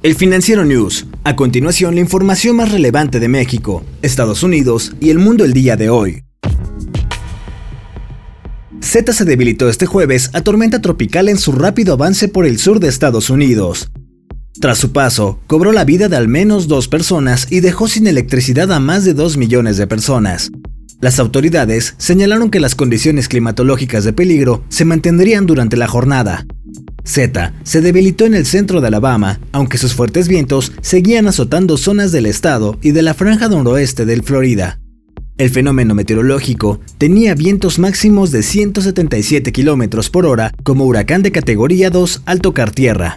El Financiero News. A continuación, la información más relevante de México, Estados Unidos y el mundo el día de hoy. Z se debilitó este jueves a tormenta tropical en su rápido avance por el sur de Estados Unidos. Tras su paso, cobró la vida de al menos dos personas y dejó sin electricidad a más de dos millones de personas. Las autoridades señalaron que las condiciones climatológicas de peligro se mantendrían durante la jornada, Z se debilitó en el centro de Alabama, aunque sus fuertes vientos seguían azotando zonas del estado y de la franja noroeste del Florida. El fenómeno meteorológico tenía vientos máximos de 177 km por hora como huracán de categoría 2 al tocar tierra.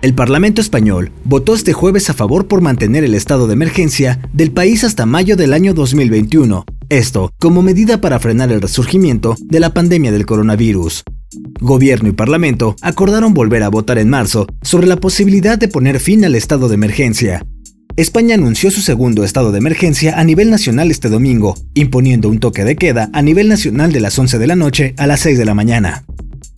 El Parlamento español votó este jueves a favor por mantener el estado de emergencia del país hasta mayo del año 2021, esto como medida para frenar el resurgimiento de la pandemia del coronavirus. Gobierno y Parlamento acordaron volver a votar en marzo sobre la posibilidad de poner fin al estado de emergencia. España anunció su segundo estado de emergencia a nivel nacional este domingo, imponiendo un toque de queda a nivel nacional de las 11 de la noche a las 6 de la mañana.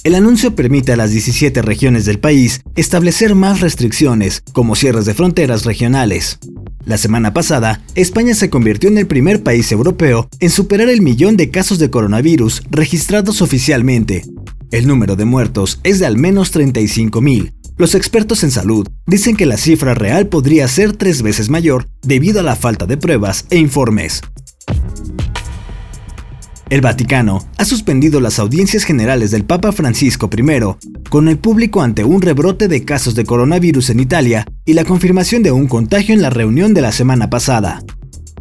El anuncio permite a las 17 regiones del país establecer más restricciones, como cierres de fronteras regionales. La semana pasada, España se convirtió en el primer país europeo en superar el millón de casos de coronavirus registrados oficialmente, el número de muertos es de al menos 35.000. Los expertos en salud dicen que la cifra real podría ser tres veces mayor debido a la falta de pruebas e informes. El Vaticano ha suspendido las audiencias generales del Papa Francisco I, con el público ante un rebrote de casos de coronavirus en Italia y la confirmación de un contagio en la reunión de la semana pasada.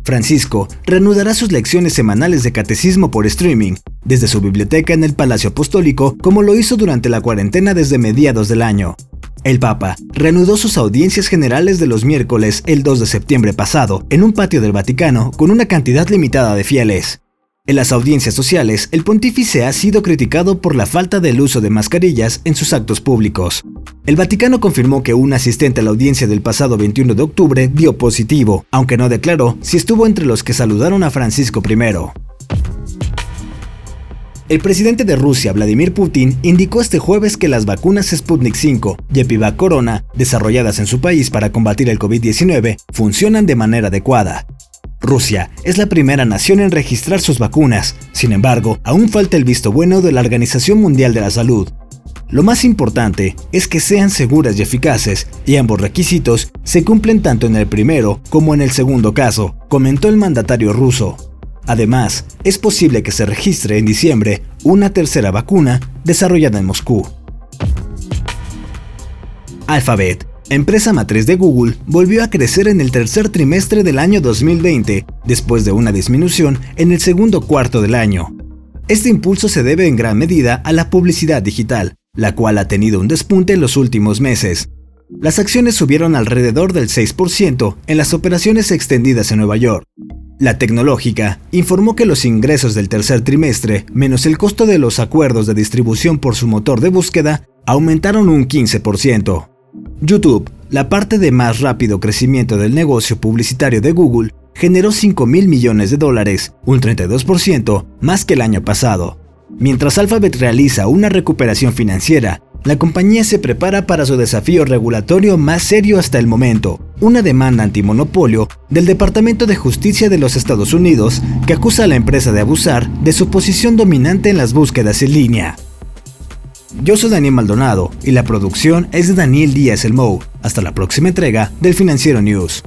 Francisco reanudará sus lecciones semanales de catecismo por streaming desde su biblioteca en el Palacio Apostólico como lo hizo durante la cuarentena desde mediados del año. El Papa reanudó sus audiencias generales de los miércoles el 2 de septiembre pasado en un patio del Vaticano con una cantidad limitada de fieles. En las audiencias sociales, el pontífice ha sido criticado por la falta del uso de mascarillas en sus actos públicos. El Vaticano confirmó que un asistente a la audiencia del pasado 21 de octubre dio positivo, aunque no declaró si estuvo entre los que saludaron a Francisco I. El presidente de Rusia, Vladimir Putin, indicó este jueves que las vacunas Sputnik 5 y Epivac Corona, desarrolladas en su país para combatir el COVID-19, funcionan de manera adecuada. Rusia es la primera nación en registrar sus vacunas, sin embargo, aún falta el visto bueno de la Organización Mundial de la Salud. Lo más importante es que sean seguras y eficaces, y ambos requisitos se cumplen tanto en el primero como en el segundo caso, comentó el mandatario ruso. Además, es posible que se registre en diciembre una tercera vacuna desarrollada en Moscú. Alphabet empresa matriz de Google, volvió a crecer en el tercer trimestre del año 2020, después de una disminución en el segundo cuarto del año. Este impulso se debe en gran medida a la publicidad digital, la cual ha tenido un despunte en los últimos meses. Las acciones subieron alrededor del 6% en las operaciones extendidas en Nueva York. La tecnológica informó que los ingresos del tercer trimestre, menos el costo de los acuerdos de distribución por su motor de búsqueda, aumentaron un 15%. YouTube, la parte de más rápido crecimiento del negocio publicitario de Google, generó 5 mil millones de dólares, un 32% más que el año pasado. Mientras Alphabet realiza una recuperación financiera, la compañía se prepara para su desafío regulatorio más serio hasta el momento, una demanda antimonopolio del Departamento de Justicia de los Estados Unidos que acusa a la empresa de abusar de su posición dominante en las búsquedas en línea. Yo soy Daniel Maldonado y la producción es de Daniel Díaz Elmou. Hasta la próxima entrega del Financiero News.